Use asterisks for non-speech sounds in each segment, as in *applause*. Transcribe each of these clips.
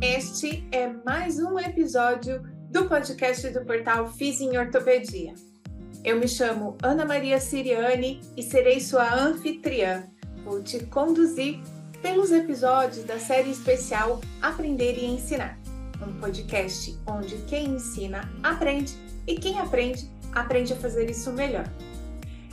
Este é mais um episódio do podcast do portal Fiz em Ortopedia. Eu me chamo Ana Maria Siriani e serei sua anfitriã. Vou te conduzir pelos episódios da série especial Aprender e Ensinar, um podcast onde quem ensina aprende e quem aprende aprende a fazer isso melhor.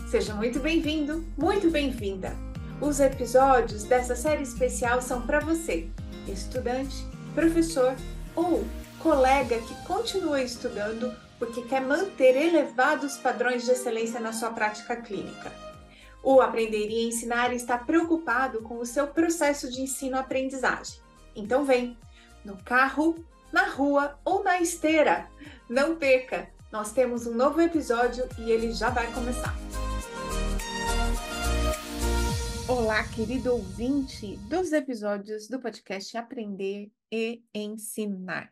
Seja muito bem-vindo, muito bem-vinda. Os episódios dessa série especial são para você, estudante professor ou colega que continua estudando porque quer manter elevados padrões de excelência na sua prática clínica. O Aprender e Ensinar está preocupado com o seu processo de ensino-aprendizagem. Então vem, no carro, na rua ou na esteira. Não perca! Nós temos um novo episódio e ele já vai começar. Olá, querido ouvinte dos episódios do podcast Aprender e Ensinar.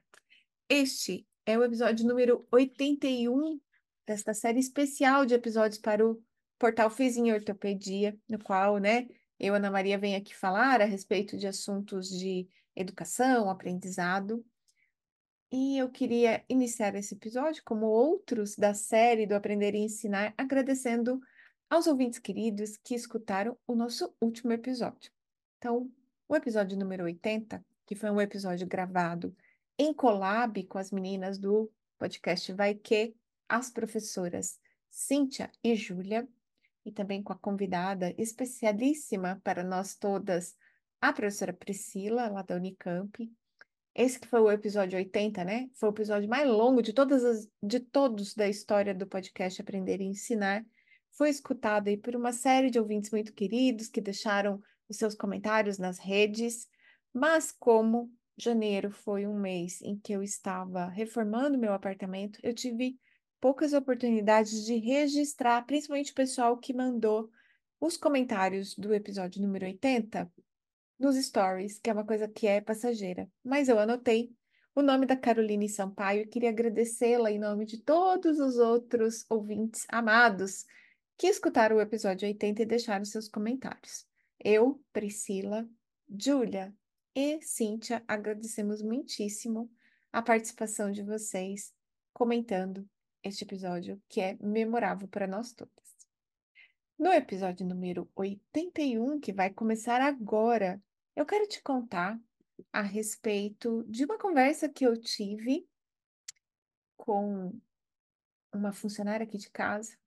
Este é o episódio número 81 desta série especial de episódios para o portal Fiz em Ortopedia, no qual, né, eu, Ana Maria, venho aqui falar a respeito de assuntos de educação, aprendizado. E eu queria iniciar esse episódio, como outros da série do Aprender e Ensinar, agradecendo aos ouvintes queridos que escutaram o nosso último episódio. Então, o episódio número 80, que foi um episódio gravado em collab com as meninas do podcast Vai Que, as professoras Cíntia e Júlia, e também com a convidada especialíssima para nós todas, a professora Priscila, lá da Unicamp. Esse que foi o episódio 80, né? Foi o episódio mais longo de todas as, de todos da história do podcast Aprender e Ensinar foi escutada aí por uma série de ouvintes muito queridos que deixaram os seus comentários nas redes, mas como janeiro foi um mês em que eu estava reformando meu apartamento, eu tive poucas oportunidades de registrar, principalmente o pessoal que mandou os comentários do episódio número 80 nos stories, que é uma coisa que é passageira. Mas eu anotei o nome da Caroline Sampaio e queria agradecê-la em nome de todos os outros ouvintes amados que escutaram o episódio 80 e deixaram seus comentários. Eu, Priscila, Júlia e Cíntia agradecemos muitíssimo a participação de vocês comentando este episódio que é memorável para nós todas. No episódio número 81, que vai começar agora, eu quero te contar a respeito de uma conversa que eu tive com uma funcionária aqui de casa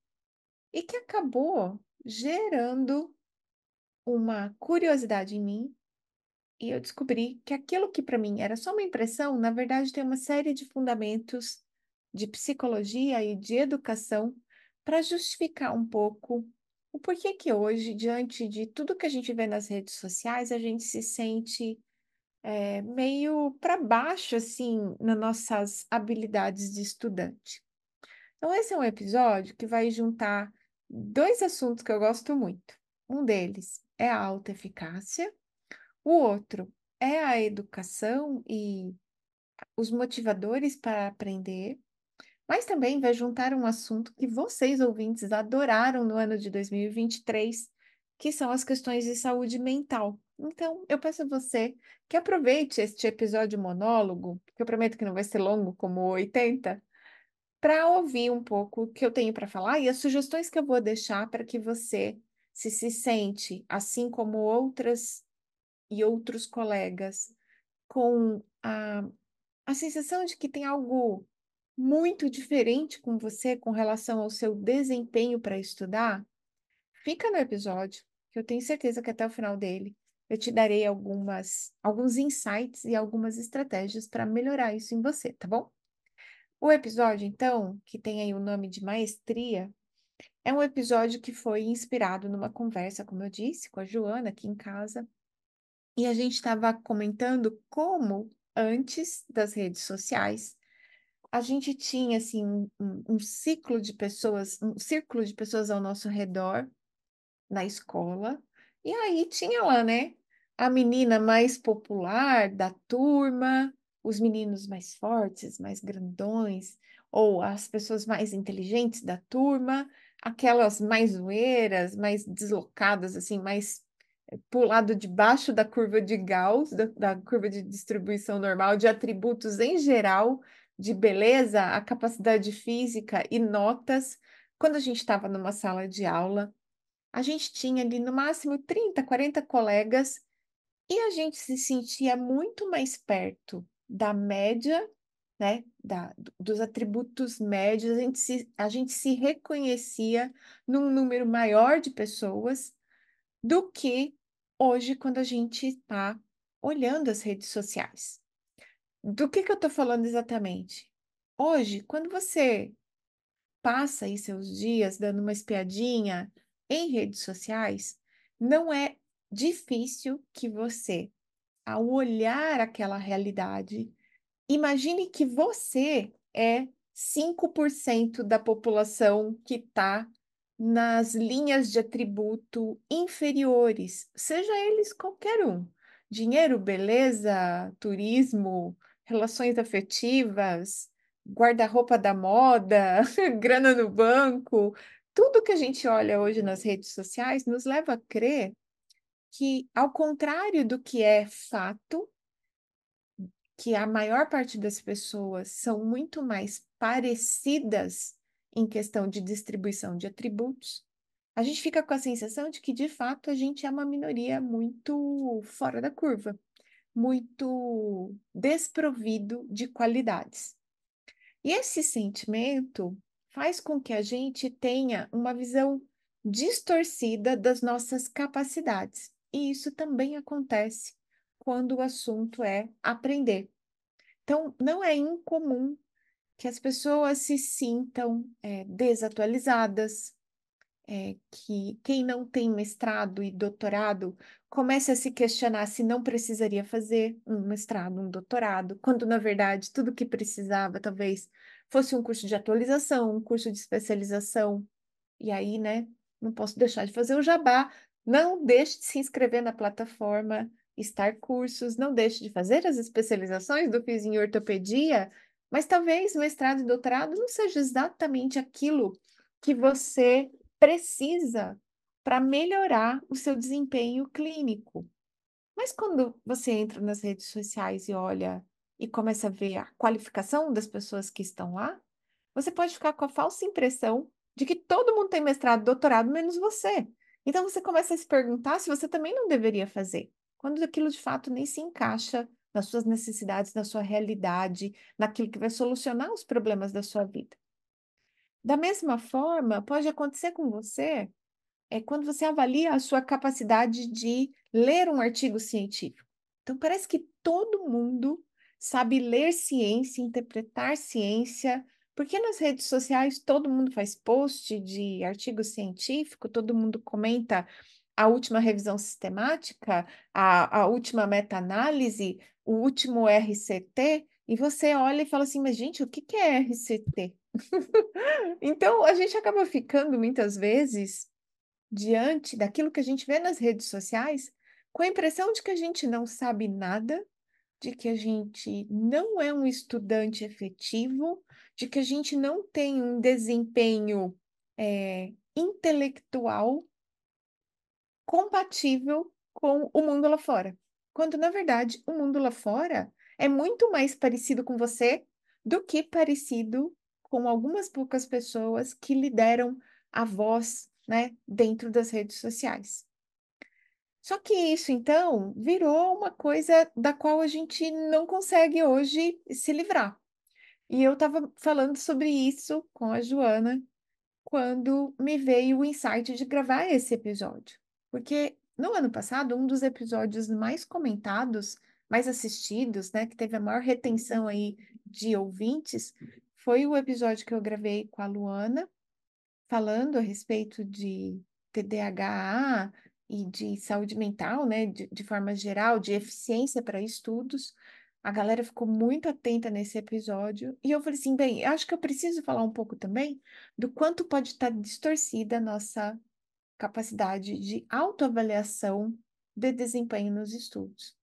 e que acabou gerando uma curiosidade em mim. E eu descobri que aquilo que para mim era só uma impressão, na verdade tem uma série de fundamentos de psicologia e de educação para justificar um pouco o porquê que hoje, diante de tudo que a gente vê nas redes sociais, a gente se sente é, meio para baixo, assim, nas nossas habilidades de estudante. Então, esse é um episódio que vai juntar dois assuntos que eu gosto muito. Um deles é a autoeficácia, o outro é a educação e os motivadores para aprender, mas também vai juntar um assunto que vocês, ouvintes, adoraram no ano de 2023, que são as questões de saúde mental. Então, eu peço a você que aproveite este episódio monólogo, que eu prometo que não vai ser longo como o 80, para ouvir um pouco o que eu tenho para falar e as sugestões que eu vou deixar para que você se se sente, assim como outras e outros colegas, com a, a sensação de que tem algo muito diferente com você com relação ao seu desempenho para estudar, fica no episódio, que eu tenho certeza que até o final dele eu te darei algumas, alguns insights e algumas estratégias para melhorar isso em você, tá bom? O episódio, então, que tem aí o nome de Maestria, é um episódio que foi inspirado numa conversa, como eu disse, com a Joana aqui em casa. E a gente estava comentando como, antes das redes sociais, a gente tinha assim um, um, ciclo de pessoas, um círculo de pessoas ao nosso redor na escola. E aí tinha lá, né, a menina mais popular da turma, os meninos mais fortes, mais grandões, ou as pessoas mais inteligentes da turma, aquelas mais zoeiras, mais deslocadas, assim, mais para o lado de baixo da curva de Gauss, da, da curva de distribuição normal, de atributos em geral, de beleza, a capacidade física e notas. Quando a gente estava numa sala de aula, a gente tinha ali no máximo 30, 40 colegas e a gente se sentia muito mais perto da média, né, da, dos atributos médios, a gente, se, a gente se reconhecia num número maior de pessoas do que hoje quando a gente está olhando as redes sociais. Do que, que eu estou falando exatamente? Hoje, quando você passa aí seus dias dando uma espiadinha em redes sociais, não é difícil que você, ao olhar aquela realidade, imagine que você é 5% da população que está nas linhas de atributo inferiores, seja eles qualquer um. Dinheiro, beleza, turismo, relações afetivas, guarda-roupa da moda, *laughs* grana no banco, tudo que a gente olha hoje nas redes sociais nos leva a crer que, ao contrário do que é fato, que a maior parte das pessoas são muito mais parecidas em questão de distribuição de atributos, a gente fica com a sensação de que, de fato, a gente é uma minoria muito fora da curva, muito desprovido de qualidades. E esse sentimento faz com que a gente tenha uma visão distorcida das nossas capacidades. E isso também acontece quando o assunto é aprender. Então, não é incomum que as pessoas se sintam é, desatualizadas, é, que quem não tem mestrado e doutorado comece a se questionar se não precisaria fazer um mestrado, um doutorado, quando na verdade tudo que precisava talvez fosse um curso de atualização, um curso de especialização. E aí, né, não posso deixar de fazer o jabá. Não deixe de se inscrever na plataforma Star Cursos, não deixe de fazer as especializações do FIS em ortopedia, mas talvez mestrado e doutorado não seja exatamente aquilo que você precisa para melhorar o seu desempenho clínico. Mas quando você entra nas redes sociais e olha e começa a ver a qualificação das pessoas que estão lá, você pode ficar com a falsa impressão de que todo mundo tem mestrado, doutorado, menos você. Então você começa a se perguntar se você também não deveria fazer, quando aquilo de fato nem se encaixa nas suas necessidades, na sua realidade, naquilo que vai solucionar os problemas da sua vida. Da mesma forma, pode acontecer com você é quando você avalia a sua capacidade de ler um artigo científico. Então, parece que todo mundo sabe ler ciência, interpretar ciência, porque nas redes sociais todo mundo faz post de artigo científico, todo mundo comenta a última revisão sistemática, a, a última meta-análise, o último RCT, e você olha e fala assim, mas gente, o que, que é RCT? *laughs* então, a gente acaba ficando muitas vezes diante daquilo que a gente vê nas redes sociais com a impressão de que a gente não sabe nada, de que a gente não é um estudante efetivo, de que a gente não tem um desempenho é, intelectual compatível com o mundo lá fora. Quando, na verdade, o mundo lá fora é muito mais parecido com você do que parecido com algumas poucas pessoas que lhe deram a voz, né, dentro das redes sociais. Só que isso, então, virou uma coisa da qual a gente não consegue hoje se livrar. E eu estava falando sobre isso com a Joana quando me veio o insight de gravar esse episódio. Porque no ano passado, um dos episódios mais comentados, mais assistidos, né, que teve a maior retenção aí de ouvintes, foi o episódio que eu gravei com a Luana, falando a respeito de TDAH e de saúde mental, né, de, de forma geral, de eficiência para estudos. A galera ficou muito atenta nesse episódio. E eu falei assim: bem, acho que eu preciso falar um pouco também do quanto pode estar distorcida a nossa capacidade de autoavaliação de desempenho nos estudos.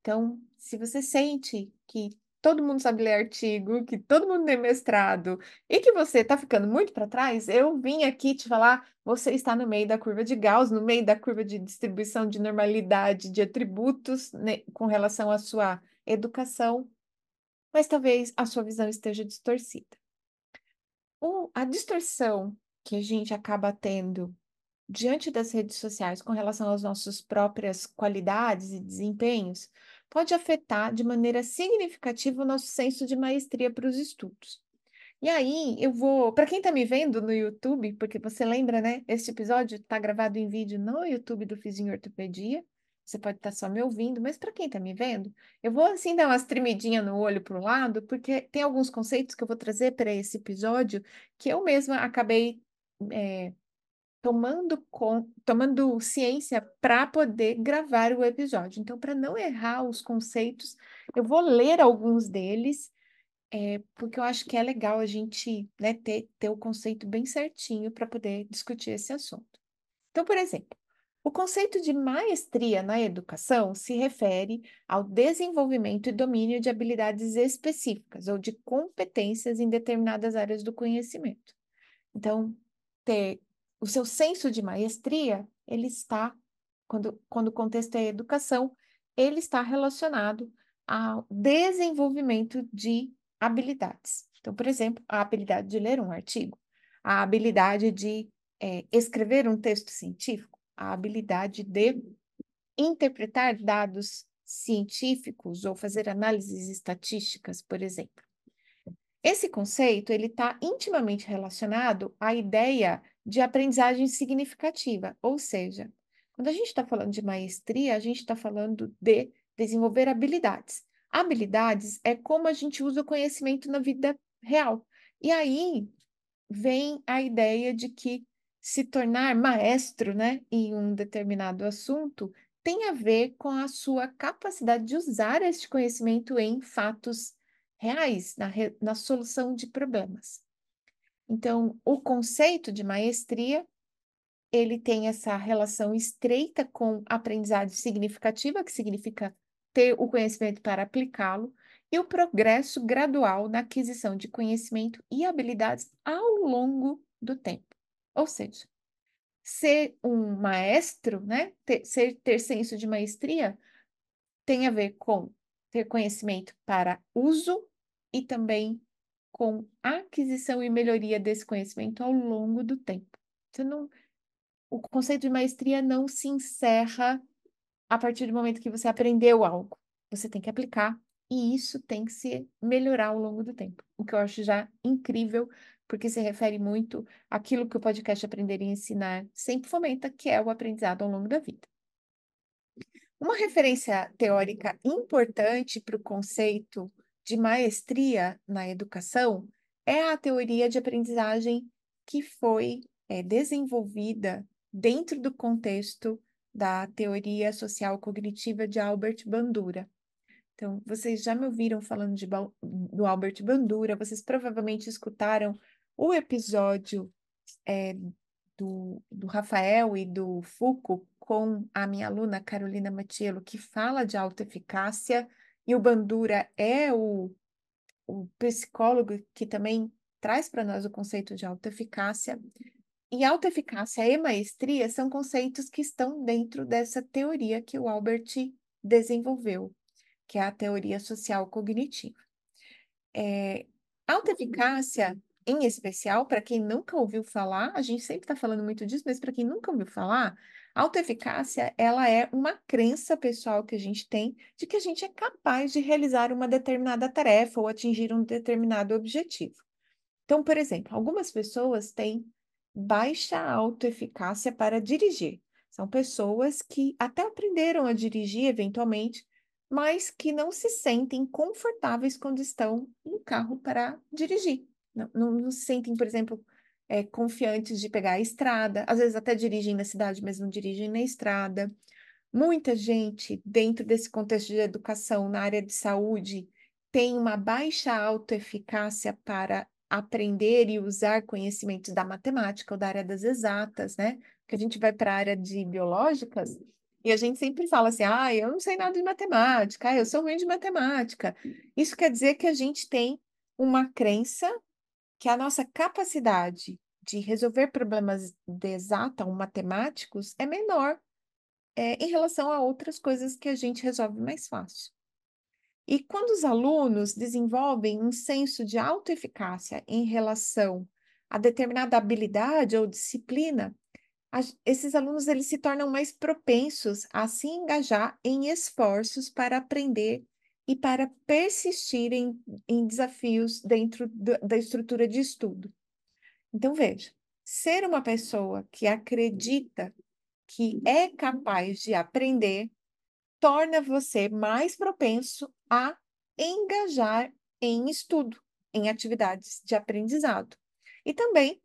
Então, se você sente que todo mundo sabe ler artigo, que todo mundo tem mestrado e que você está ficando muito para trás, eu vim aqui te falar, você está no meio da curva de Gauss, no meio da curva de distribuição de normalidade de atributos né, com relação à sua educação, mas talvez a sua visão esteja distorcida. O, a distorção que a gente acaba tendo diante das redes sociais com relação às nossas próprias qualidades e desempenhos pode afetar de maneira significativa o nosso senso de maestria para os estudos. E aí, eu vou. Para quem está me vendo no YouTube, porque você lembra, né? Este episódio está gravado em vídeo no YouTube do Fizinho Ortopedia. Você pode estar tá só me ouvindo, mas para quem está me vendo, eu vou assim dar umas tremidinhas no olho para o lado, porque tem alguns conceitos que eu vou trazer para esse episódio que eu mesma acabei é, tomando, com, tomando ciência para poder gravar o episódio. Então, para não errar os conceitos, eu vou ler alguns deles, é, porque eu acho que é legal a gente né, ter, ter o conceito bem certinho para poder discutir esse assunto. Então, por exemplo, o conceito de maestria na educação se refere ao desenvolvimento e domínio de habilidades específicas ou de competências em determinadas áreas do conhecimento. Então, ter o seu senso de maestria, ele está, quando, quando o contexto é educação, ele está relacionado ao desenvolvimento de habilidades. Então, por exemplo, a habilidade de ler um artigo, a habilidade de é, escrever um texto científico, a habilidade de interpretar dados científicos ou fazer análises estatísticas, por exemplo. Esse conceito ele está intimamente relacionado à ideia de aprendizagem significativa, ou seja, quando a gente está falando de maestria, a gente está falando de desenvolver habilidades. Habilidades é como a gente usa o conhecimento na vida real. E aí vem a ideia de que se tornar maestro né, em um determinado assunto tem a ver com a sua capacidade de usar este conhecimento em fatos reais, na, re, na solução de problemas. Então, o conceito de maestria, ele tem essa relação estreita com aprendizagem significativa, que significa ter o conhecimento para aplicá-lo, e o progresso gradual na aquisição de conhecimento e habilidades ao longo do tempo. Ou seja, ser um maestro, né, ter, ser, ter senso de maestria, tem a ver com ter conhecimento para uso e também com aquisição e melhoria desse conhecimento ao longo do tempo. Você não, o conceito de maestria não se encerra a partir do momento que você aprendeu algo. Você tem que aplicar e isso tem que se melhorar ao longo do tempo. O que eu acho já incrível, porque se refere muito àquilo que o podcast Aprender e Ensinar sempre fomenta, que é o aprendizado ao longo da vida. Uma referência teórica importante para o conceito de maestria na educação é a teoria de aprendizagem que foi é, desenvolvida dentro do contexto da teoria social cognitiva de Albert Bandura. Então, vocês já me ouviram falando de, do Albert Bandura, vocês provavelmente escutaram o episódio é, do, do Rafael e do Foucault com a minha aluna Carolina Matiello, que fala de autoeficácia e o Bandura é o, o psicólogo que também traz para nós o conceito de autoeficácia. E autoeficácia e maestria são conceitos que estão dentro dessa teoria que o Albert desenvolveu, que é a teoria social cognitiva. É, autoeficácia, em especial, para quem nunca ouviu falar, a gente sempre está falando muito disso, mas para quem nunca ouviu falar, autoeficácia, ela é uma crença pessoal que a gente tem de que a gente é capaz de realizar uma determinada tarefa ou atingir um determinado objetivo. Então, por exemplo, algumas pessoas têm baixa autoeficácia para dirigir. São pessoas que até aprenderam a dirigir eventualmente, mas que não se sentem confortáveis quando estão no carro para dirigir. Não, não, se sentem, por exemplo, é, confiantes de pegar a estrada, às vezes até dirigem na cidade, mas não dirigem na estrada. Muita gente, dentro desse contexto de educação, na área de saúde, tem uma baixa autoeficácia para aprender e usar conhecimentos da matemática ou da área das exatas, né? Que a gente vai para a área de biológicas, E a gente sempre fala assim: ah, eu não sei nada de matemática, ah, eu sou ruim de matemática. Isso quer dizer que a gente tem uma crença que a nossa capacidade de resolver problemas de exata ou matemáticos é menor é, em relação a outras coisas que a gente resolve mais fácil. E quando os alunos desenvolvem um senso de autoeficácia em relação a determinada habilidade ou disciplina, esses alunos eles se tornam mais propensos a se engajar em esforços para aprender e para persistir em, em desafios dentro do, da estrutura de estudo. Então, veja, ser uma pessoa que acredita que é capaz de aprender torna você mais propenso a engajar em estudo, em atividades de aprendizado. E também,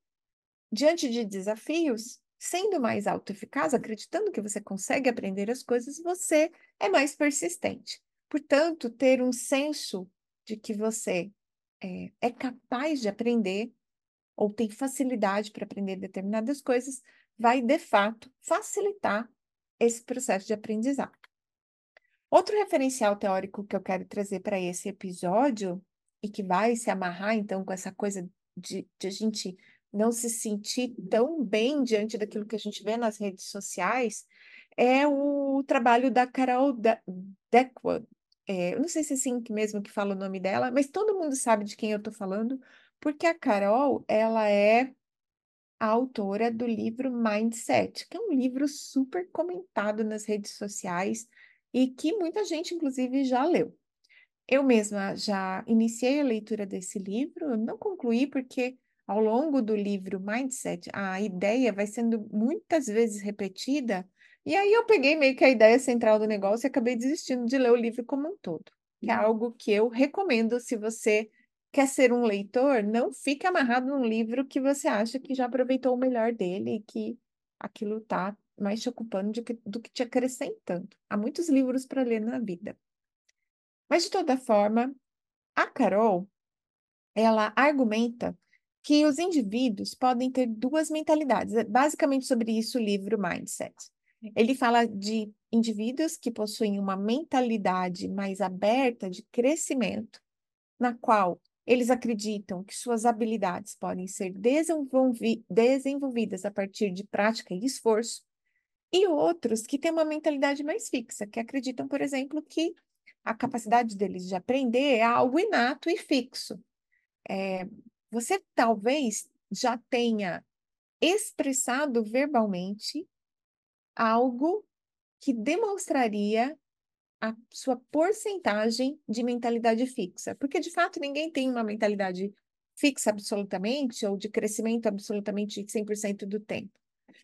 diante de desafios, sendo mais autoeficaz, acreditando que você consegue aprender as coisas, você é mais persistente. Portanto, ter um senso de que você é, é capaz de aprender ou tem facilidade para aprender determinadas coisas, vai de fato facilitar esse processo de aprendizado. Outro referencial teórico que eu quero trazer para esse episódio, e que vai se amarrar então com essa coisa de, de a gente não se sentir tão bem diante daquilo que a gente vê nas redes sociais, é o trabalho da Carol Deckwood. É, eu não sei se é assim mesmo que fala o nome dela, mas todo mundo sabe de quem eu estou falando, porque a Carol, ela é a autora do livro Mindset, que é um livro super comentado nas redes sociais e que muita gente, inclusive, já leu. Eu mesma já iniciei a leitura desse livro, não concluí porque ao longo do livro Mindset, a ideia vai sendo muitas vezes repetida, e aí eu peguei meio que a ideia central do negócio e acabei desistindo de ler o livro como um todo, que é uhum. algo que eu recomendo se você quer ser um leitor, não fique amarrado num livro que você acha que já aproveitou o melhor dele e que aquilo está mais te ocupando que, do que te acrescentando. Há muitos livros para ler na vida. Mas, de toda forma, a Carol, ela argumenta que os indivíduos podem ter duas mentalidades. É basicamente sobre isso o livro Mindset. Ele fala de indivíduos que possuem uma mentalidade mais aberta de crescimento, na qual eles acreditam que suas habilidades podem ser desenvolvi desenvolvidas a partir de prática e esforço, e outros que têm uma mentalidade mais fixa, que acreditam, por exemplo, que a capacidade deles de aprender é algo inato e fixo. É, você talvez já tenha expressado verbalmente algo que demonstraria a sua porcentagem de mentalidade fixa, porque de fato ninguém tem uma mentalidade fixa absolutamente ou de crescimento absolutamente 100% do tempo.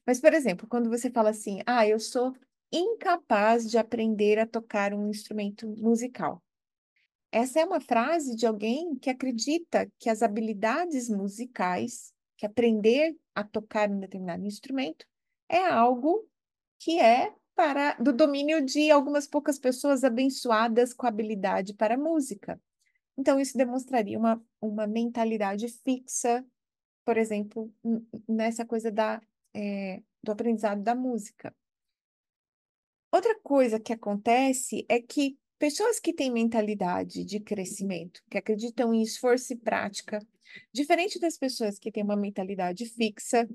Mas, por exemplo, quando você fala assim, ah, eu sou incapaz de aprender a tocar um instrumento musical. Essa é uma frase de alguém que acredita que as habilidades musicais, que aprender a tocar um determinado instrumento, é algo que é para do domínio de algumas poucas pessoas abençoadas com habilidade para música. Então, isso demonstraria uma, uma mentalidade fixa, por exemplo, nessa coisa da, é, do aprendizado da música. Outra coisa que acontece é que Pessoas que têm mentalidade de crescimento, que acreditam em esforço e prática, diferente das pessoas que têm uma mentalidade fixa,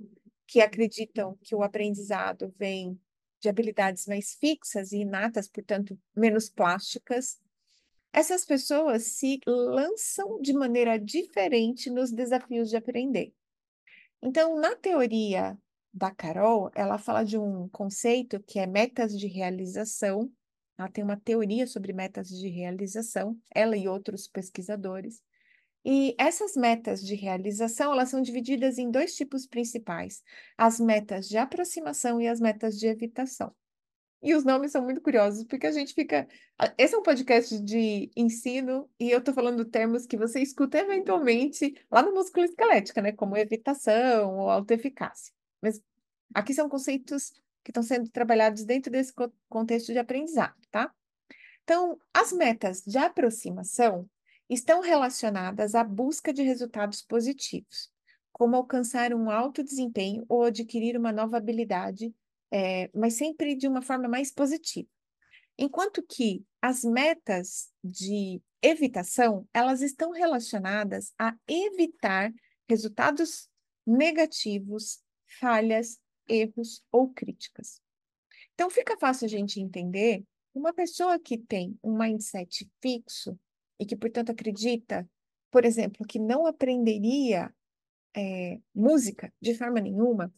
que acreditam que o aprendizado vem de habilidades mais fixas e inatas, portanto, menos plásticas, essas pessoas se lançam de maneira diferente nos desafios de aprender. Então, na teoria da Carol, ela fala de um conceito que é metas de realização, ela tem uma teoria sobre metas de realização, ela e outros pesquisadores. E essas metas de realização, elas são divididas em dois tipos principais: as metas de aproximação e as metas de evitação. E os nomes são muito curiosos, porque a gente fica. Esse é um podcast de ensino, e eu estou falando termos que você escuta eventualmente lá no músculo esquelética, né? Como evitação ou autoeficácia. Mas aqui são conceitos que estão sendo trabalhados dentro desse contexto de aprendizado, tá? Então, as metas de aproximação estão relacionadas à busca de resultados positivos, como alcançar um alto desempenho ou adquirir uma nova habilidade, é, mas sempre de uma forma mais positiva. Enquanto que as metas de evitação, elas estão relacionadas a evitar resultados negativos, falhas, erros ou críticas. Então, fica fácil a gente entender uma pessoa que tem um mindset fixo e que, portanto, acredita, por exemplo, que não aprenderia é, música de forma nenhuma,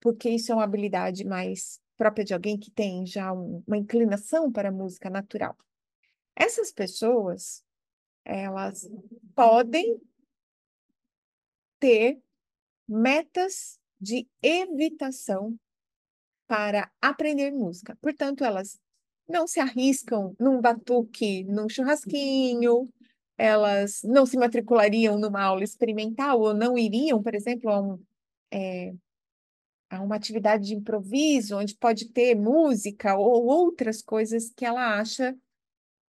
porque isso é uma habilidade mais própria de alguém que tem já um, uma inclinação para a música natural. Essas pessoas, elas podem ter metas de evitação para aprender música. Portanto, elas não se arriscam num batuque, num churrasquinho, elas não se matriculariam numa aula experimental ou não iriam, por exemplo, a, um, é, a uma atividade de improviso, onde pode ter música ou outras coisas que ela acha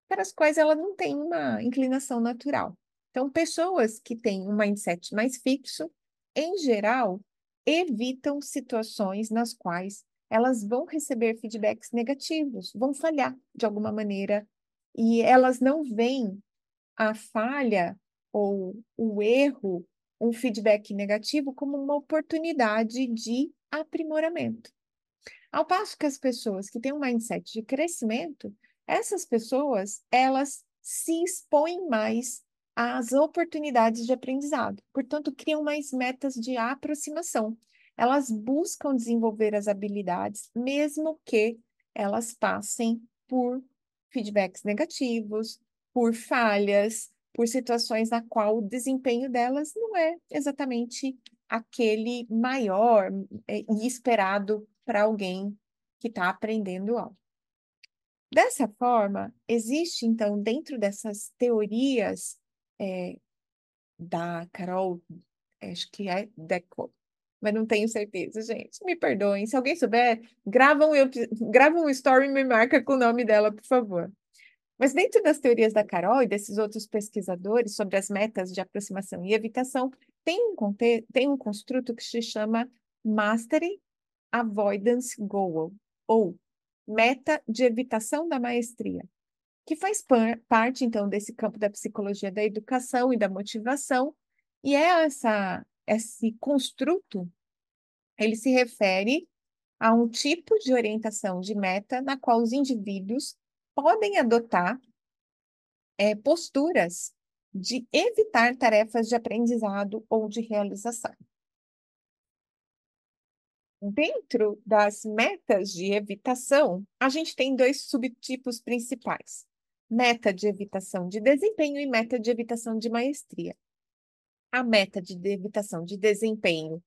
para as quais ela não tem uma inclinação natural. Então, pessoas que têm um mindset mais fixo, em geral, evitam situações nas quais elas vão receber feedbacks negativos, vão falhar de alguma maneira, e elas não veem a falha ou o erro, um feedback negativo, como uma oportunidade de aprimoramento. Ao passo que as pessoas que têm um mindset de crescimento, essas pessoas, elas se expõem mais às oportunidades de aprendizado, portanto, criam mais metas de aproximação. Elas buscam desenvolver as habilidades, mesmo que elas passem por feedbacks negativos, por falhas, por situações na qual o desempenho delas não é exatamente aquele maior é, e esperado para alguém que está aprendendo algo. Dessa forma, existe, então, dentro dessas teorias é, da Carol, acho que é Deco, mas não tenho certeza, gente. Me perdoem. Se alguém souber, grava um, grava um story e me marca com o nome dela, por favor. Mas dentro das teorias da Carol e desses outros pesquisadores sobre as metas de aproximação e evitação, tem um, tem um construto que se chama Mastery Avoidance Goal, ou meta de evitação da maestria, que faz parte, então, desse campo da psicologia da educação e da motivação, e é essa, esse construto, ele se refere a um tipo de orientação de meta na qual os indivíduos podem adotar é, posturas de evitar tarefas de aprendizado ou de realização. Dentro das metas de evitação, a gente tem dois subtipos principais: meta de evitação de desempenho e meta de evitação de maestria. A meta de evitação de desempenho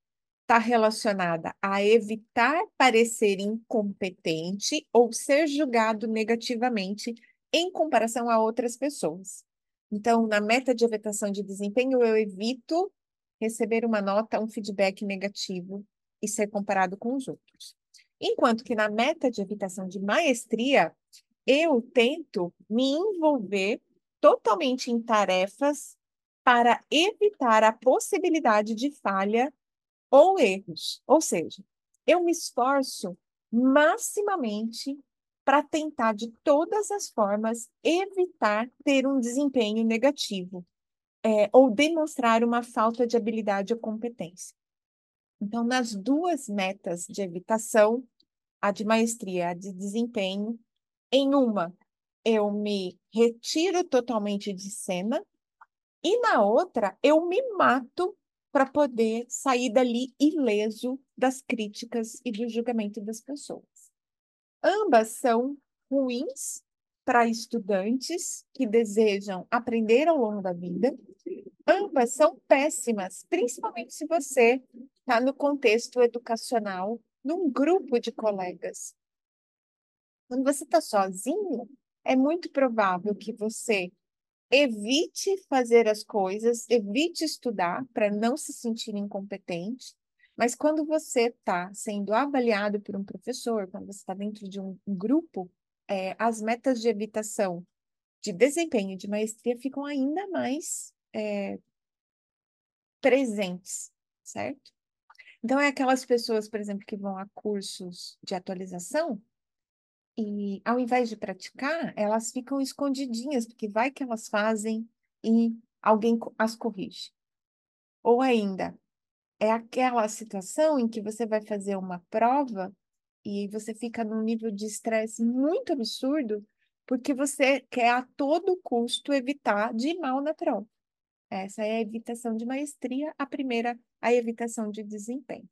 está relacionada a evitar parecer incompetente ou ser julgado negativamente em comparação a outras pessoas. Então, na meta de evitação de desempenho, eu evito receber uma nota, um feedback negativo e ser comparado com os outros. Enquanto que na meta de evitação de maestria, eu tento me envolver totalmente em tarefas para evitar a possibilidade de falha ou erros. Ou seja, eu me esforço maximamente para tentar, de todas as formas, evitar ter um desempenho negativo é, ou demonstrar uma falta de habilidade ou competência. Então, nas duas metas de evitação, a de maestria, a de desempenho, em uma eu me retiro totalmente de cena, e na outra eu me mato para poder sair dali ileso das críticas e do julgamento das pessoas. Ambas são ruins para estudantes que desejam aprender ao longo da vida. Ambas são péssimas, principalmente se você está no contexto educacional, num grupo de colegas. Quando você está sozinho, é muito provável que você evite fazer as coisas, evite estudar para não se sentir incompetente. Mas quando você está sendo avaliado por um professor, quando você está dentro de um grupo, é, as metas de evitação de desempenho de maestria ficam ainda mais é, presentes, certo? Então, é aquelas pessoas, por exemplo, que vão a cursos de atualização e, ao invés de praticar, elas ficam escondidinhas, porque vai que elas fazem e alguém as corrige. Ou ainda, é aquela situação em que você vai fazer uma prova e você fica num nível de estresse muito absurdo, porque você quer a todo custo evitar de ir mal na prova. Essa é a evitação de maestria, a primeira, a evitação de desempenho.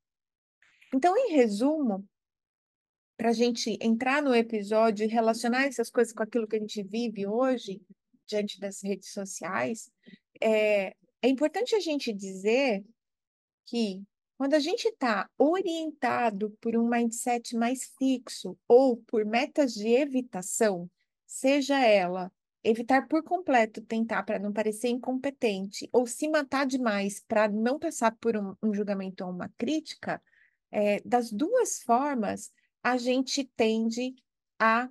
Então, em resumo, para a gente entrar no episódio e relacionar essas coisas com aquilo que a gente vive hoje, diante das redes sociais, é, é importante a gente dizer que quando a gente está orientado por um mindset mais fixo ou por metas de evitação, seja ela evitar por completo tentar para não parecer incompetente ou se matar demais para não passar por um, um, julgamento ou uma crítica, é, das duas formas a gente tende a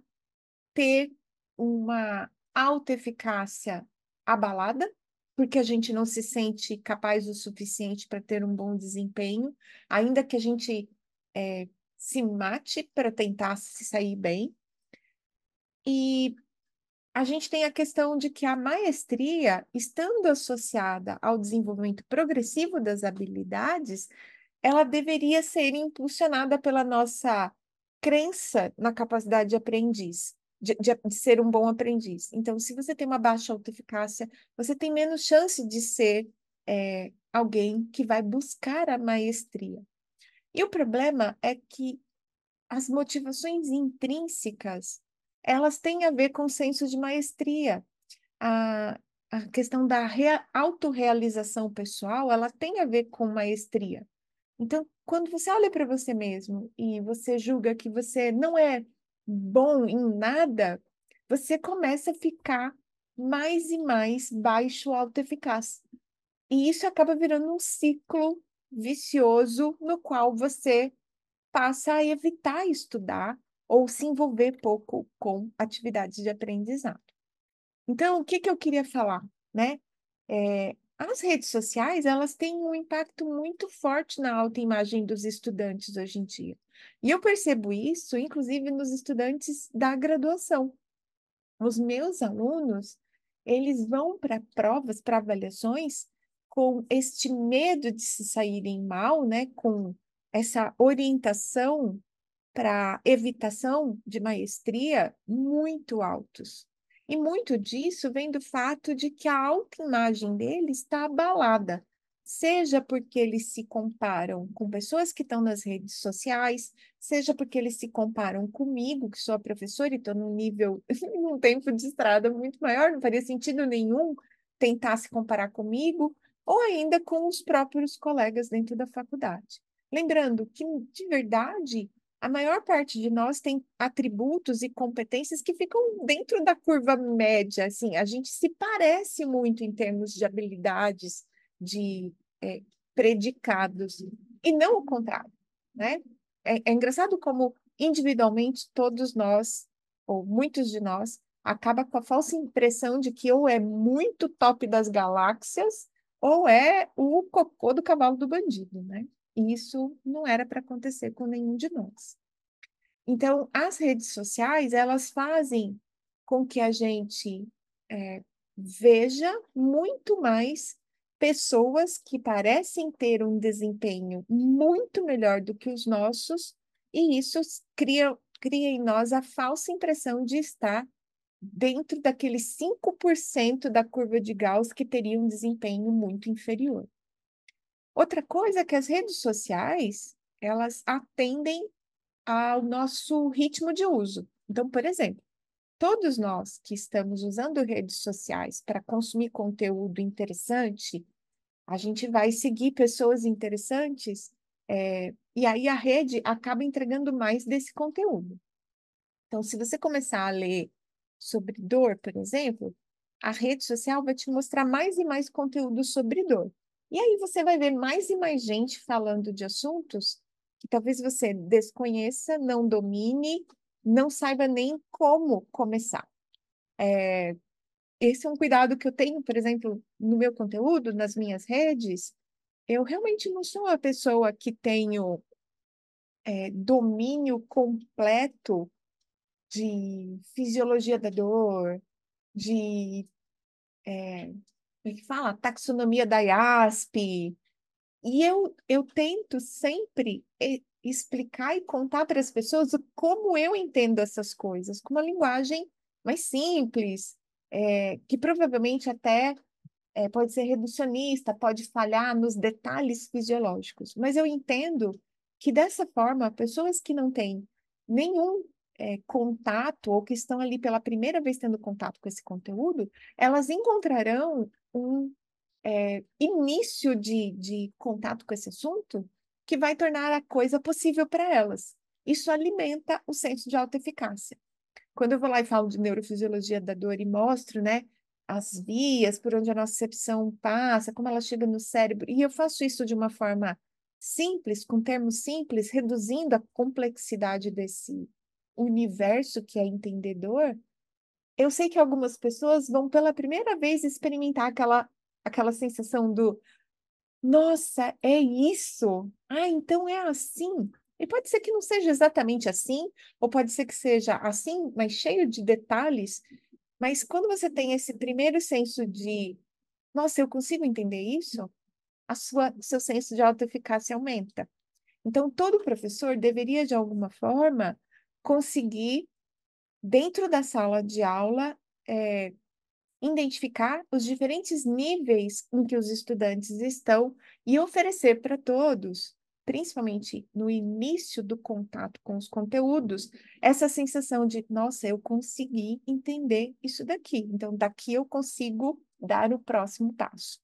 ter uma autoeficácia abalada, porque a gente não se sente capaz o suficiente para ter um bom desempenho, ainda que a gente é, se mate para tentar se sair bem. E a gente tem a questão de que a maestria, estando associada ao desenvolvimento progressivo das habilidades, ela deveria ser impulsionada pela nossa crença na capacidade de aprendiz, de, de, de, ser um bom aprendiz. Então, se você tem uma baixa autoeficácia, você tem menos chance de ser é, alguém que vai buscar a maestria. E o problema é que as motivações intrínsecas, elas têm a ver com o senso de maestria. A, a questão da autorrealização pessoal, ela tem a ver com maestria. Então, quando você olha para você mesmo e você julga que você não é bom em nada, você começa a ficar mais e mais baixo autoeficaz. E isso acaba virando um ciclo vicioso no qual você passa a evitar estudar ou se envolver pouco com atividades de aprendizado. Então, o que, que eu queria falar, né? É, as redes sociais, elas têm um impacto muito forte na autoimagem dos estudantes hoje em dia. E eu percebo isso, inclusive, nos estudantes da graduação. Os meus alunos, eles vão para provas, para avaliações, com este medo de se saírem mal, né? Com essa orientação para evitação de maestria muito altos. E muito disso vem do fato de que a autoimagem dele está abalada, seja porque eles se comparam com pessoas que estão nas redes sociais, seja porque eles se comparam comigo, que sou a professora e estou num nível, *laughs* num tempo de estrada muito maior, não faria sentido nenhum tentar se comparar comigo, ou ainda com os próprios colegas dentro da faculdade. Lembrando que, de verdade, a maior parte de nós tem atributos e competências que ficam dentro da curva média, assim, a gente se parece muito em termos de habilidades, de é, predicados, e não o contrário, né? É, é engraçado como individualmente todos nós, ou muitos de nós, acaba com a falsa impressão de que ou é muito top das galáxias, ou é o cocô do cavalo do bandido, né? E isso não era para acontecer com nenhum de nós. Então, as redes sociais, elas fazem com que a gente é, veja muito mais pessoas que parecem ter um desempenho muito melhor do que os nossos, e isso cria, cria em nós a falsa impressão de estar dentro daqueles 5% da curva de Gauss que teria um desempenho muito inferior. Outra coisa é que as redes sociais, elas atendem ao nosso ritmo de uso. Então, por exemplo, todos nós que estamos usando redes sociais para consumir conteúdo interessante, a gente vai seguir pessoas interessantes, é, e aí a rede acaba entregando mais desse conteúdo. Então, se você começar a ler sobre dor, por exemplo, a rede social vai te mostrar mais e mais conteúdo sobre dor. E aí você vai ver mais e mais gente falando de assuntos que talvez você desconheça, não domine, não saiba nem como começar. É, esse é um cuidado que eu tenho, por exemplo, no meu conteúdo, nas minhas redes, eu realmente não sou a pessoa que tenho é, domínio completo de fisiologia da dor, de é, como é que fala? Taxonomia da IASP. E eu, eu tento sempre explicar e contar para as pessoas como eu entendo essas coisas, com uma linguagem mais simples, é, que provavelmente até é, pode ser reducionista, pode falhar nos detalhes fisiológicos. Mas eu entendo que dessa forma, pessoas que não têm nenhum é, contato ou que estão ali pela primeira vez tendo contato com esse conteúdo, elas encontrarão um é, início de, de contato com esse assunto que vai tornar a coisa possível para elas. Isso alimenta o senso de autoeficácia. Quando eu vou lá e falo de neurofisiologia da dor e mostro, né, as vias por onde a nossa passa, como ela chega no cérebro, e eu faço isso de uma forma simples, com termos simples, reduzindo a complexidade desse universo que é entendedor, eu sei que algumas pessoas vão pela primeira vez experimentar aquela, aquela sensação do nossa, é isso? Ah, então é assim. E pode ser que não seja exatamente assim, ou pode ser que seja assim, mas cheio de detalhes. Mas quando você tem esse primeiro senso de, nossa, eu consigo entender isso, a sua seu senso de autoeficácia aumenta. Então, todo professor deveria, de alguma forma, conseguir, dentro da sala de aula, é, identificar os diferentes níveis em que os estudantes estão e oferecer para todos, principalmente no início do contato com os conteúdos, essa sensação de, nossa, eu consegui entender isso daqui, então daqui eu consigo dar o próximo passo.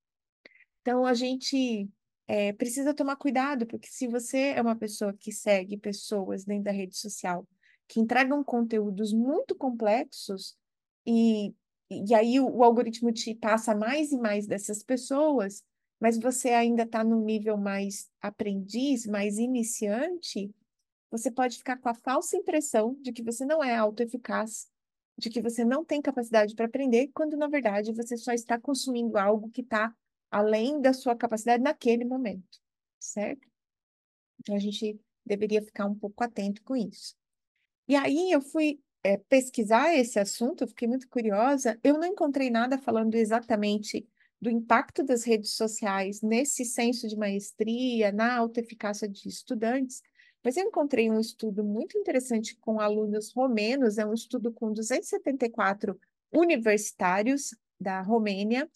Então, a gente é, precisa tomar cuidado, porque se você é uma pessoa que segue pessoas dentro da rede social que entregam conteúdos muito complexos e e aí o, o algoritmo te passa mais e mais dessas pessoas, mas você ainda está num nível mais aprendiz, mais iniciante, você pode ficar com a falsa impressão de que você não é autoeficaz, de que você não tem capacidade para aprender, quando na verdade você só está consumindo algo que está além da sua capacidade naquele momento, certo? Então a gente deveria ficar um pouco atento com isso. E aí eu fui é, pesquisar esse assunto, eu fiquei muito curiosa. Eu não encontrei nada falando exatamente do impacto das redes sociais nesse senso de maestria, na autoeficácia de estudantes, mas eu encontrei um estudo muito interessante com alunos romenos, é um estudo com 274 universitários da Romênia,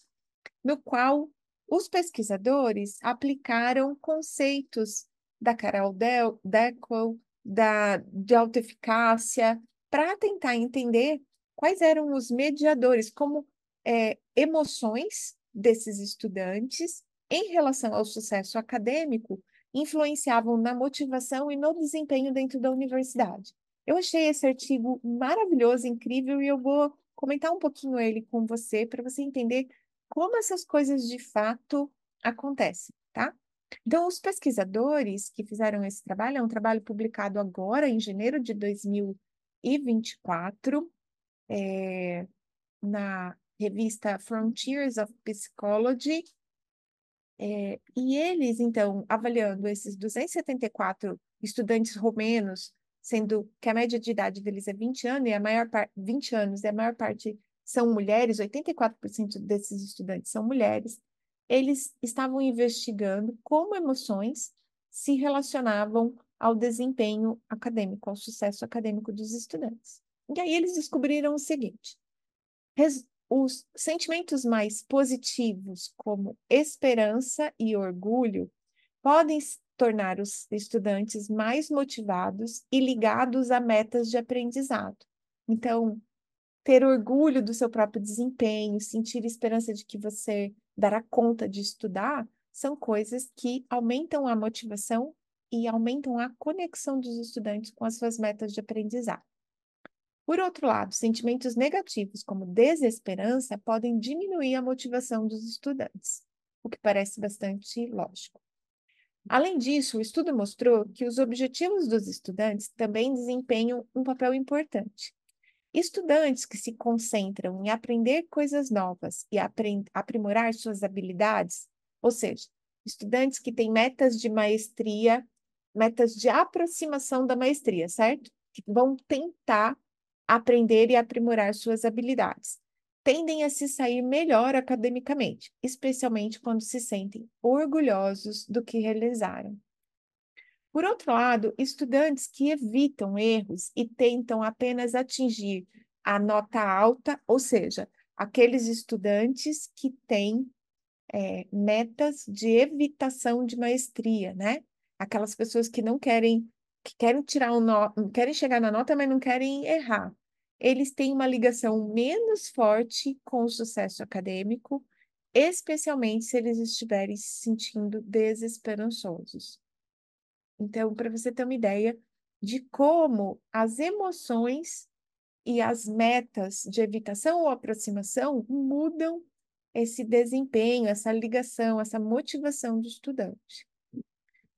no qual os pesquisadores aplicaram conceitos da Carol Deckel, da, de autoeficácia, para tentar entender quais eram os mediadores, como é, emoções desses estudantes em relação ao sucesso acadêmico influenciavam na motivação e no desempenho dentro da universidade. Eu achei esse artigo maravilhoso, incrível, e eu vou comentar um pouquinho ele com você para você entender como essas coisas de fato acontecem, tá? Então, os pesquisadores que fizeram esse trabalho, é um trabalho publicado agora, em janeiro de 2000 e 24, é, na revista Frontiers of Psychology, é, e eles, então, avaliando esses 274 estudantes romenos, sendo que a média de idade deles é 20 anos, e a maior parte, 20 anos, e a maior parte são mulheres, 84% desses estudantes são mulheres, eles estavam investigando como emoções se relacionavam ao desempenho acadêmico, ao sucesso acadêmico dos estudantes. E aí eles descobriram o seguinte: os sentimentos mais positivos, como esperança e orgulho, podem tornar os estudantes mais motivados e ligados a metas de aprendizado. Então, ter orgulho do seu próprio desempenho, sentir esperança de que você dará conta de estudar, são coisas que aumentam a motivação e aumentam a conexão dos estudantes com as suas metas de aprendizado. Por outro lado, sentimentos negativos, como desesperança, podem diminuir a motivação dos estudantes, o que parece bastante lógico. Além disso, o estudo mostrou que os objetivos dos estudantes também desempenham um papel importante. Estudantes que se concentram em aprender coisas novas e aprimorar suas habilidades, ou seja, estudantes que têm metas de maestria, metas de aproximação da maestria, certo? Que vão tentar aprender e aprimorar suas habilidades. Tendem a se sair melhor academicamente, especialmente quando se sentem orgulhosos do que realizaram. Por outro lado, estudantes que evitam erros e tentam apenas atingir a nota alta, ou seja, aqueles estudantes que têm é, metas de evitação de maestria, né? Aquelas pessoas que não querem, que querem tirar um querem chegar na nota, mas não querem errar. Eles têm uma ligação menos forte com o sucesso acadêmico, especialmente se eles estiverem se sentindo desesperançosos. Então, para você ter uma ideia de como as emoções e as metas de evitação ou aproximação mudam esse desempenho, essa ligação, essa motivação do estudante.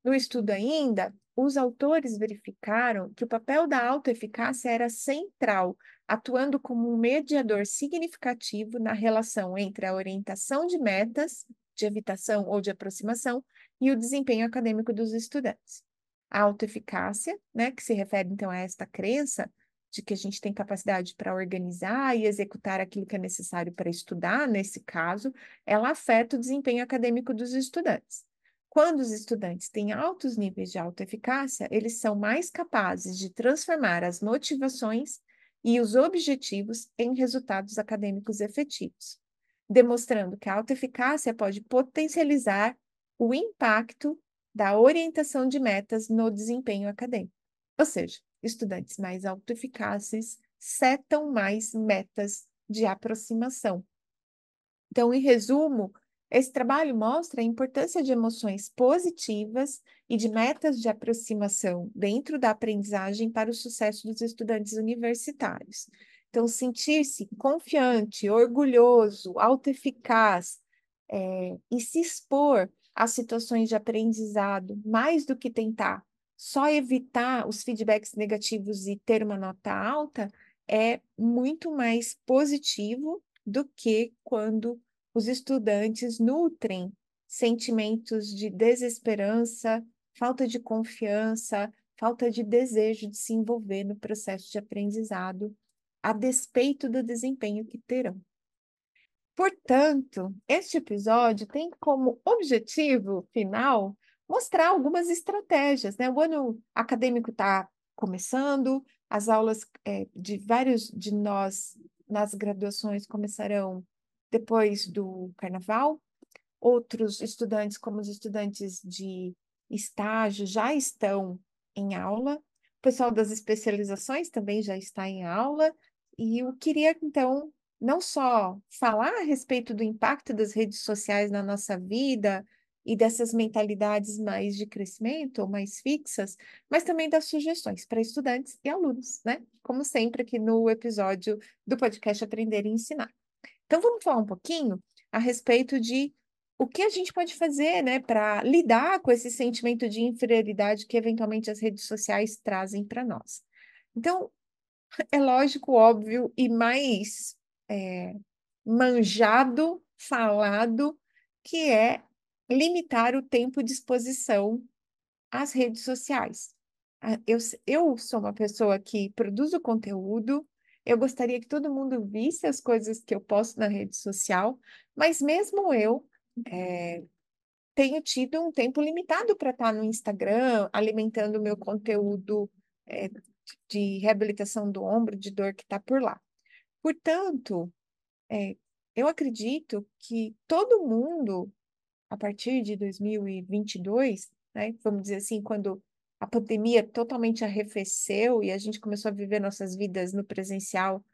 No estudo ainda, os autores verificaram que o papel da autoeficácia era central, atuando como um mediador significativo na relação entre a orientação de metas, de evitação ou de aproximação, e o desempenho acadêmico dos estudantes. A autoeficácia, né, que se refere então a esta crença de que a gente tem capacidade para organizar e executar aquilo que é necessário para estudar, nesse caso, ela afeta o desempenho acadêmico dos estudantes. Quando os estudantes têm altos níveis de autoeficácia, eles são mais capazes de transformar as motivações e os objetivos em resultados acadêmicos efetivos, demonstrando que a autoeficácia pode potencializar o impacto da orientação de metas no desempenho acadêmico. Ou seja, estudantes mais autoeficazes setam mais metas de aproximação. Então, em resumo, esse trabalho mostra a importância de emoções positivas e de metas de aproximação dentro da aprendizagem para o sucesso dos estudantes universitários. Então, sentir-se confiante, orgulhoso, autoeficaz é, e se expor a situações de aprendizado, mais do que tentar só evitar os feedbacks negativos e ter uma nota alta é muito mais positivo do que quando os estudantes nutrem sentimentos de desesperança, falta de confiança, falta de desejo de se envolver no processo de aprendizado, a despeito do desempenho que terão. Portanto, este episódio tem como objetivo final mostrar algumas estratégias. Né? O ano acadêmico está começando, as aulas é, de vários de nós nas graduações começarão depois do carnaval. Outros estudantes, como os estudantes de estágio, já estão em aula. O pessoal das especializações também já está em aula. E eu queria, então, não só falar a respeito do impacto das redes sociais na nossa vida, e dessas mentalidades mais de crescimento ou mais fixas, mas também das sugestões para estudantes e alunos, né? Como sempre aqui no episódio do podcast Aprender e Ensinar. Então vamos falar um pouquinho a respeito de o que a gente pode fazer, né, para lidar com esse sentimento de inferioridade que eventualmente as redes sociais trazem para nós. Então, é lógico, óbvio e mais é, manjado, falado, que é limitar o tempo de exposição às redes sociais. Ah, eu, eu sou uma pessoa que produz o conteúdo, eu gostaria que todo mundo visse as coisas que eu posto na rede social, mas mesmo eu é, tenho tido um tempo limitado para estar no Instagram, alimentando o meu conteúdo é, de reabilitação do ombro, de dor que está por lá. Portanto, é, eu acredito que todo mundo a partir de 2022, né, vamos dizer assim, quando a pandemia totalmente arrefeceu e a gente começou a viver nossas vidas no presencial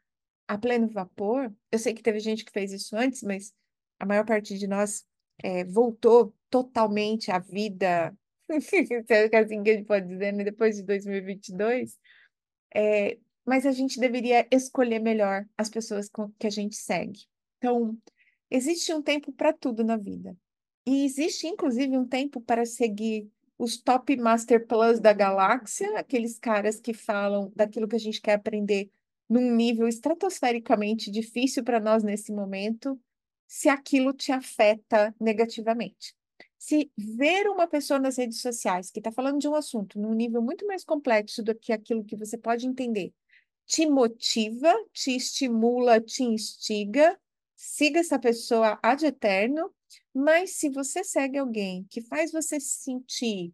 a pleno vapor. Eu sei que teve gente que fez isso antes, mas a maior parte de nós é, voltou totalmente à vida, *laughs* se é assim que a gente pode dizer, né? depois de 2022. É, mas a gente deveria escolher melhor as pessoas que a gente segue. Então, existe um tempo para tudo na vida. E existe, inclusive, um tempo para seguir os top Master Plus da galáxia, aqueles caras que falam daquilo que a gente quer aprender num nível estratosfericamente difícil para nós nesse momento, se aquilo te afeta negativamente. Se ver uma pessoa nas redes sociais que está falando de um assunto num nível muito mais complexo do que aquilo que você pode entender, te motiva, te estimula, te instiga, siga essa pessoa ad eterno, mas se você segue alguém que faz você se sentir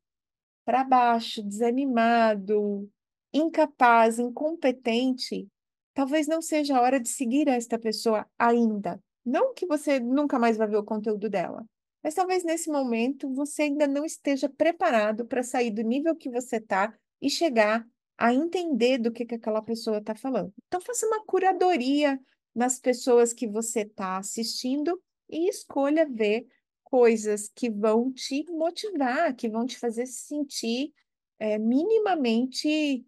para baixo, desanimado, incapaz, incompetente, talvez não seja a hora de seguir esta pessoa ainda. Não que você nunca mais vai ver o conteúdo dela, mas talvez nesse momento você ainda não esteja preparado para sair do nível que você está e chegar a entender do que, que aquela pessoa está falando. Então, faça uma curadoria nas pessoas que você está assistindo e escolha ver coisas que vão te motivar, que vão te fazer se sentir é, minimamente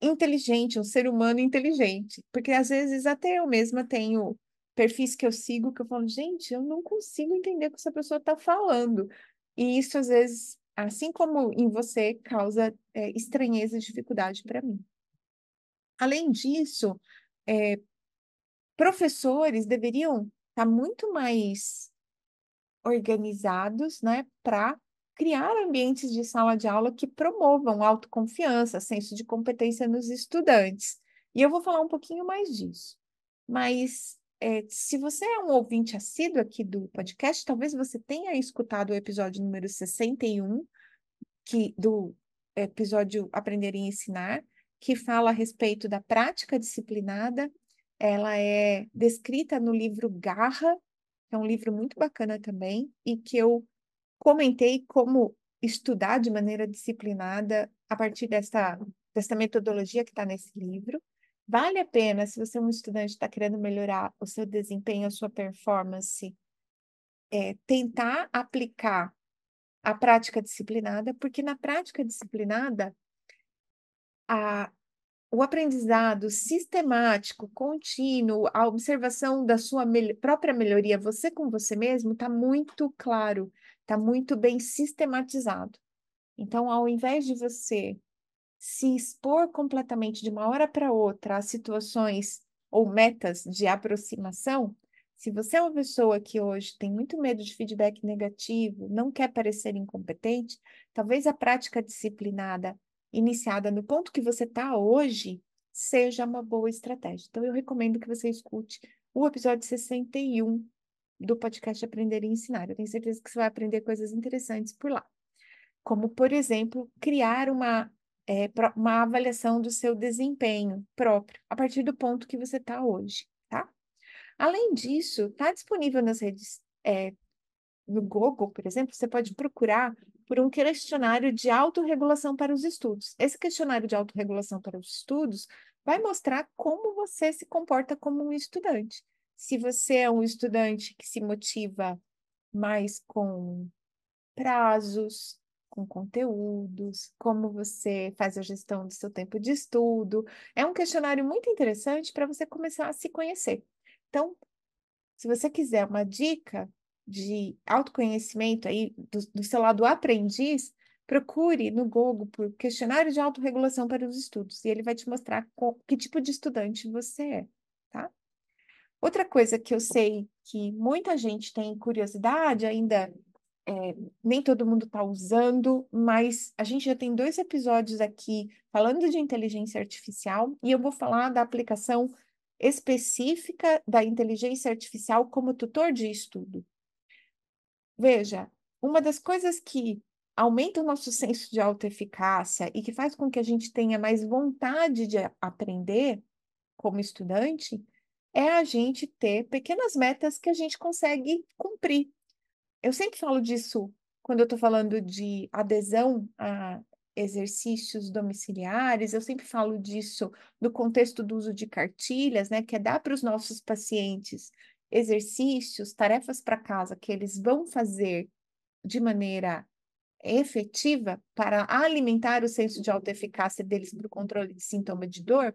inteligente, um ser humano inteligente. Porque às vezes até eu mesma tenho perfis que eu sigo que eu falo, gente, eu não consigo entender o que essa pessoa está falando. E isso, às vezes, assim como em você, causa é, estranheza e dificuldade para mim. Além disso, é, professores deveriam estar tá muito mais organizados, né, para criar ambientes de sala de aula que promovam autoconfiança, senso de competência nos estudantes. E eu vou falar um pouquinho mais disso. Mas é, se você é um ouvinte assíduo aqui do podcast, talvez você tenha escutado o episódio número 61, que, do episódio Aprender e Ensinar, que fala a respeito da prática disciplinada. Ela é descrita no livro Garra, que é um livro muito bacana também, e que eu comentei como estudar de maneira disciplinada a partir dessa, dessa metodologia que está nesse livro. Vale a pena, se você é um estudante está querendo melhorar o seu desempenho, a sua performance, é, tentar aplicar a prática disciplinada, porque na prática disciplinada, a, o aprendizado sistemático, contínuo, a observação da sua me própria melhoria, você com você mesmo, está muito claro, está muito bem sistematizado. Então, ao invés de você se expor completamente de uma hora para outra a situações ou metas de aproximação, se você é uma pessoa que hoje tem muito medo de feedback negativo, não quer parecer incompetente, talvez a prática disciplinada iniciada no ponto que você está hoje seja uma boa estratégia. Então, eu recomendo que você escute o episódio 61 do podcast Aprender e Ensinar. Eu tenho certeza que você vai aprender coisas interessantes por lá. Como, por exemplo, criar uma é, uma avaliação do seu desempenho próprio, a partir do ponto que você está hoje, tá? Além disso, está disponível nas redes, é, no Google, por exemplo, você pode procurar por um questionário de autorregulação para os estudos. Esse questionário de autorregulação para os estudos vai mostrar como você se comporta como um estudante. Se você é um estudante que se motiva mais com prazos, com conteúdos, como você faz a gestão do seu tempo de estudo. É um questionário muito interessante para você começar a se conhecer. Então, se você quiser uma dica de autoconhecimento aí do, do seu lado aprendiz, procure no Google por questionário de autorregulação para os estudos e ele vai te mostrar com, que tipo de estudante você é, tá? Outra coisa que eu sei que muita gente tem curiosidade ainda é, nem todo mundo está usando, mas a gente já tem dois episódios aqui falando de inteligência artificial e eu vou falar da aplicação específica da inteligência artificial como tutor de estudo. Veja, uma das coisas que aumenta o nosso *laughs* senso de autoeficácia e que faz com que a gente tenha mais vontade de aprender como estudante é a gente ter pequenas metas que a gente consegue cumprir eu sempre falo disso quando eu estou falando de adesão a exercícios domiciliares, eu sempre falo disso no contexto do uso de cartilhas, né, que é dar para os nossos pacientes exercícios, tarefas para casa que eles vão fazer de maneira efetiva para alimentar o senso de autoeficácia deles para o controle de sintoma de dor.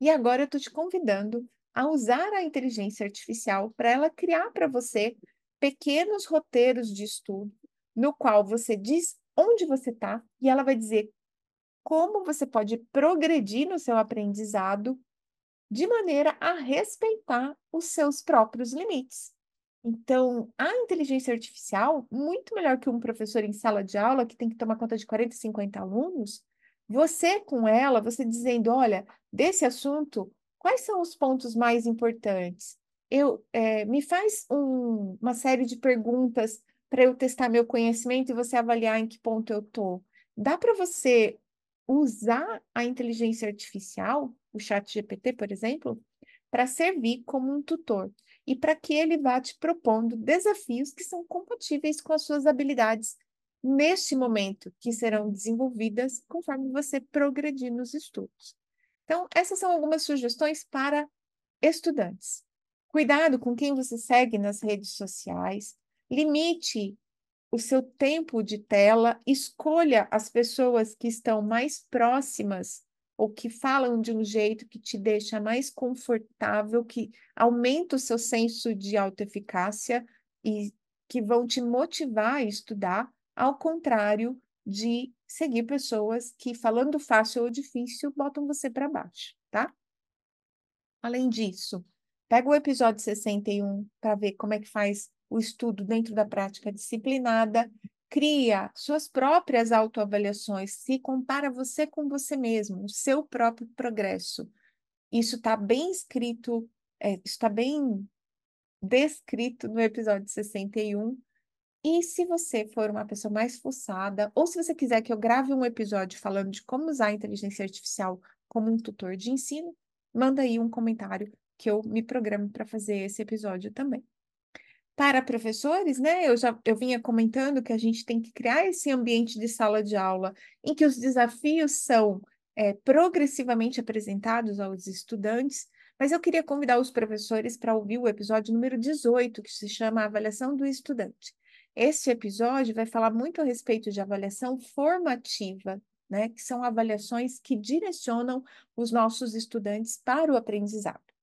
E agora eu estou te convidando a usar a inteligência artificial para ela criar para você pequenos roteiros de estudo, no qual você diz onde você está e ela vai dizer como você pode progredir no seu aprendizado de maneira a respeitar os seus próprios limites. Então, a inteligência artificial, muito melhor que um professor em sala de aula que tem que tomar conta de 40, 50 alunos, você com ela, você dizendo, olha, desse assunto, quais são os pontos mais importantes? Eu, é, me faz um, uma série de perguntas para eu testar meu conhecimento e você avaliar em que ponto eu estou. Dá para você usar a inteligência artificial, o chat GPT, por exemplo, para servir como um tutor e para que ele vá te propondo desafios que são compatíveis com as suas habilidades neste momento, que serão desenvolvidas conforme você progredir nos estudos. Então, essas são algumas sugestões para estudantes. Cuidado com quem você segue nas redes sociais, limite o seu tempo de tela, escolha as pessoas que estão mais próximas ou que falam de um jeito que te deixa mais confortável, que aumenta o seu senso de autoeficácia e que vão te motivar a estudar, ao contrário de seguir pessoas que, falando fácil ou difícil, botam você para baixo, tá? Além disso, pega o episódio 61 para ver como é que faz o estudo dentro da prática disciplinada cria suas próprias autoavaliações, se compara você com você mesmo, o seu próprio progresso. Isso está bem escrito, é, está bem descrito no episódio 61. E se você for uma pessoa mais fuçada, ou se você quiser que eu grave um episódio falando de como usar a inteligência artificial como um tutor de ensino, manda aí um comentário que eu me programo para fazer esse episódio também para professores, né? Eu já eu vinha comentando que a gente tem que criar esse ambiente de sala de aula em que os desafios são é, progressivamente apresentados aos estudantes, mas eu queria convidar os professores para ouvir o episódio número 18, que se chama Avaliação do Estudante. Este episódio vai falar muito a respeito de avaliação formativa, né? Que são avaliações que direcionam os nossos estudantes para o aprendizado.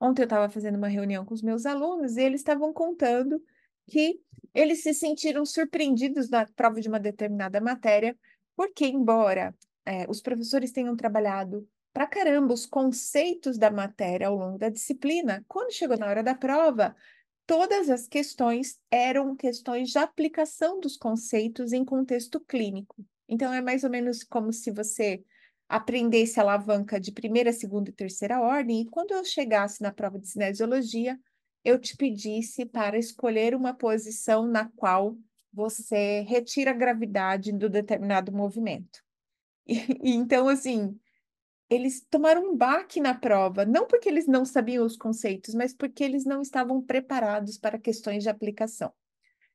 Ontem eu estava fazendo uma reunião com os meus alunos e eles estavam contando que eles se sentiram surpreendidos na prova de uma determinada matéria, porque, embora é, os professores tenham trabalhado para caramba os conceitos da matéria ao longo da disciplina, quando chegou na hora da prova, todas as questões eram questões de aplicação dos conceitos em contexto clínico. Então, é mais ou menos como se você aprendesse alavanca de primeira, segunda e terceira ordem, e quando eu chegasse na prova de cinesiologia, eu te pedisse para escolher uma posição na qual você retira a gravidade do determinado movimento. E, e, então, assim, eles tomaram um baque na prova, não porque eles não sabiam os conceitos, mas porque eles não estavam preparados para questões de aplicação.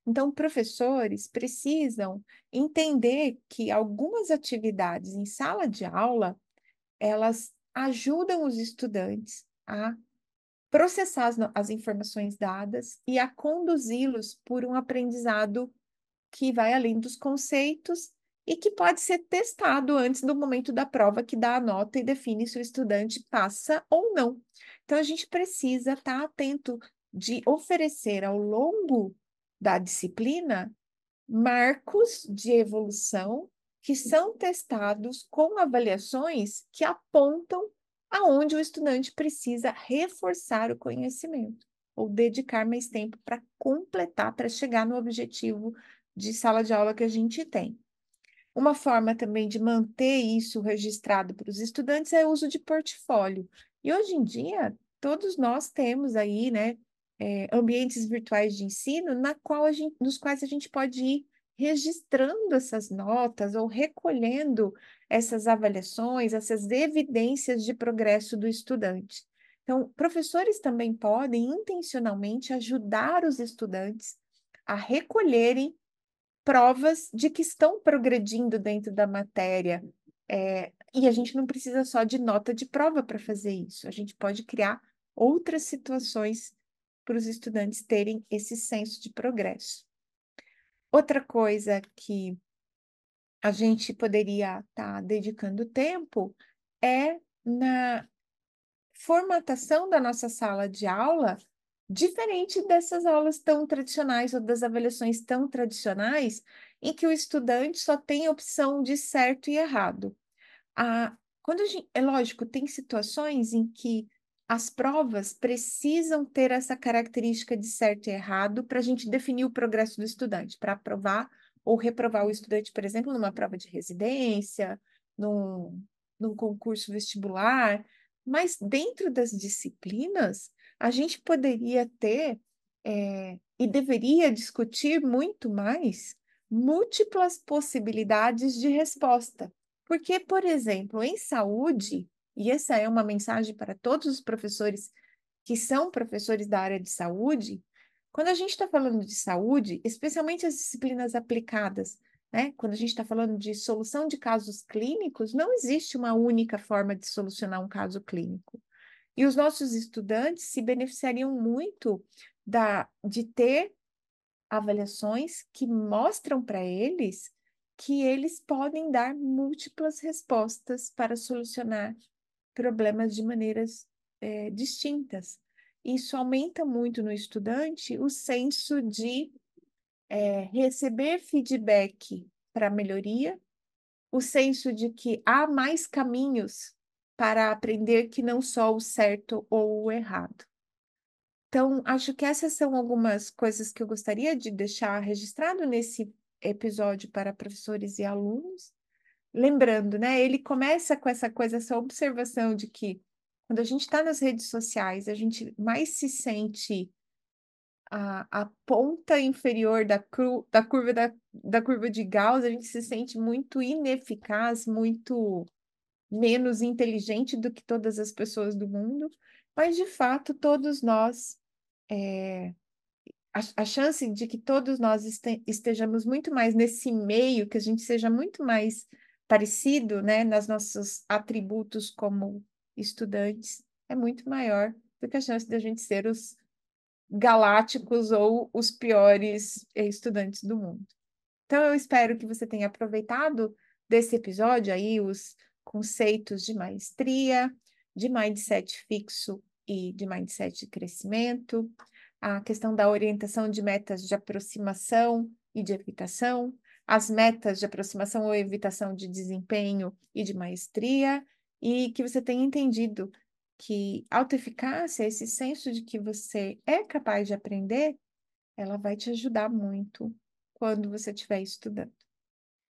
Então, professores precisam entender que algumas atividades em sala de aula, elas ajudam os estudantes a processar as, as informações dadas e a conduzi-los por um aprendizado que vai além dos conceitos e que pode ser testado antes do momento da prova que dá a nota e define se o estudante passa ou não. Então, a gente precisa estar atento de oferecer ao longo da disciplina marcos de evolução que são testados com avaliações que apontam aonde o estudante precisa reforçar o conhecimento ou dedicar mais tempo para completar, para chegar no objetivo de sala de aula que a gente tem. Uma forma também de manter isso registrado para os estudantes é o uso de portfólio. E hoje em dia, todos nós temos aí, né, é, ambientes virtuais de ensino na qual gente, nos quais a gente pode ir registrando essas notas ou recolhendo essas avaliações, essas evidências de progresso do estudante. Então, professores também podem intencionalmente ajudar os estudantes a recolherem provas de que estão progredindo dentro da matéria. É, e a gente não precisa só de nota de prova para fazer isso, a gente pode criar outras situações para os estudantes terem esse senso de progresso. Outra coisa que a gente poderia estar tá dedicando tempo é na formatação da nossa sala de aula, diferente dessas aulas tão tradicionais ou das avaliações tão tradicionais, em que o estudante só tem opção de certo e errado. A, quando a gente, é lógico, tem situações em que as provas precisam ter essa característica de certo e errado para a gente definir o progresso do estudante, para aprovar ou reprovar o estudante, por exemplo, numa prova de residência, num, num concurso vestibular. Mas dentro das disciplinas, a gente poderia ter é, e deveria discutir muito mais múltiplas possibilidades de resposta. Porque, por exemplo, em saúde, e essa é uma mensagem para todos os professores que são professores da área de saúde, quando a gente está falando de saúde, especialmente as disciplinas aplicadas, né? Quando a gente está falando de solução de casos clínicos, não existe uma única forma de solucionar um caso clínico. E os nossos estudantes se beneficiariam muito da, de ter avaliações que mostram para eles que eles podem dar múltiplas respostas para solucionar problemas de maneiras é, distintas. Isso aumenta muito no estudante o senso de é, receber feedback para melhoria, o senso de que há mais caminhos para aprender que não só o certo ou o errado. Então, acho que essas são algumas coisas que eu gostaria de deixar registrado nesse episódio para professores e alunos. Lembrando, né? Ele começa com essa coisa, essa observação de que quando a gente está nas redes sociais, a gente mais se sente a, a ponta inferior da, cru, da, curva da, da curva de Gauss, a gente se sente muito ineficaz, muito menos inteligente do que todas as pessoas do mundo, mas de fato todos nós é, a, a, chance de que todos nós este, estejamos muito mais nesse meio, que a gente seja muito mais parecido, né, nos nossos atributos como estudantes, é muito maior do que a chance de a gente ser os galácticos ou os piores estudantes do mundo. Então, eu espero que você tenha aproveitado desse episódio aí os conceitos de maestria, de mindset fixo e de mindset de crescimento, a questão da orientação de metas de aproximação e de evitação, as metas de aproximação ou evitação de desempenho e de maestria, e que você tenha entendido que autoeficácia, esse senso de que você é capaz de aprender, ela vai te ajudar muito quando você estiver estudando.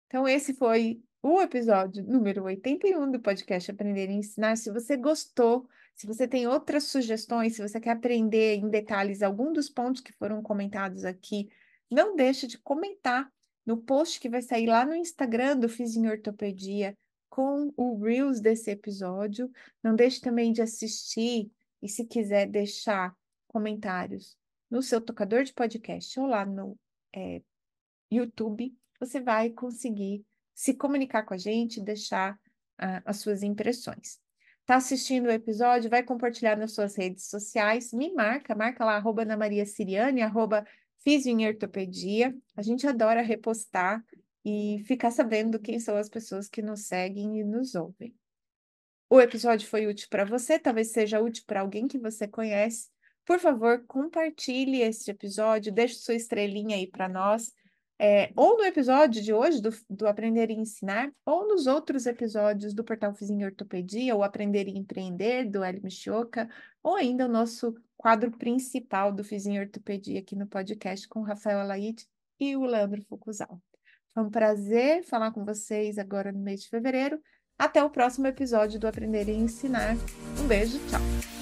Então, esse foi o episódio número 81 do podcast Aprender e Ensinar. Se você gostou, se você tem outras sugestões, se você quer aprender em detalhes algum dos pontos que foram comentados aqui, não deixe de comentar no post que vai sair lá no Instagram do Fiz em Ortopedia com o Reels desse episódio. Não deixe também de assistir e, se quiser, deixar comentários no seu tocador de podcast ou lá no é, YouTube, você vai conseguir se comunicar com a gente, deixar uh, as suas impressões. Tá assistindo o episódio? Vai compartilhar nas suas redes sociais, me marca, marca lá, arroba Ana Maria Siriane, arroba Ortopedia. A gente adora repostar e ficar sabendo quem são as pessoas que nos seguem e nos ouvem. O episódio foi útil para você, talvez seja útil para alguém que você conhece. Por favor, compartilhe este episódio, deixe sua estrelinha aí para nós, é, ou no episódio de hoje do, do Aprender e Ensinar, ou nos outros episódios do Portal Fizinho Ortopedia, ou Aprender e Empreender, do Hélio Michioca, ou ainda o nosso quadro principal do Fizinho Ortopedia aqui no podcast com o Rafael Alaide e o Leandro Fucuzal. Foi um prazer falar com vocês agora no mês de fevereiro. Até o próximo episódio do Aprender e Ensinar. Um beijo, tchau!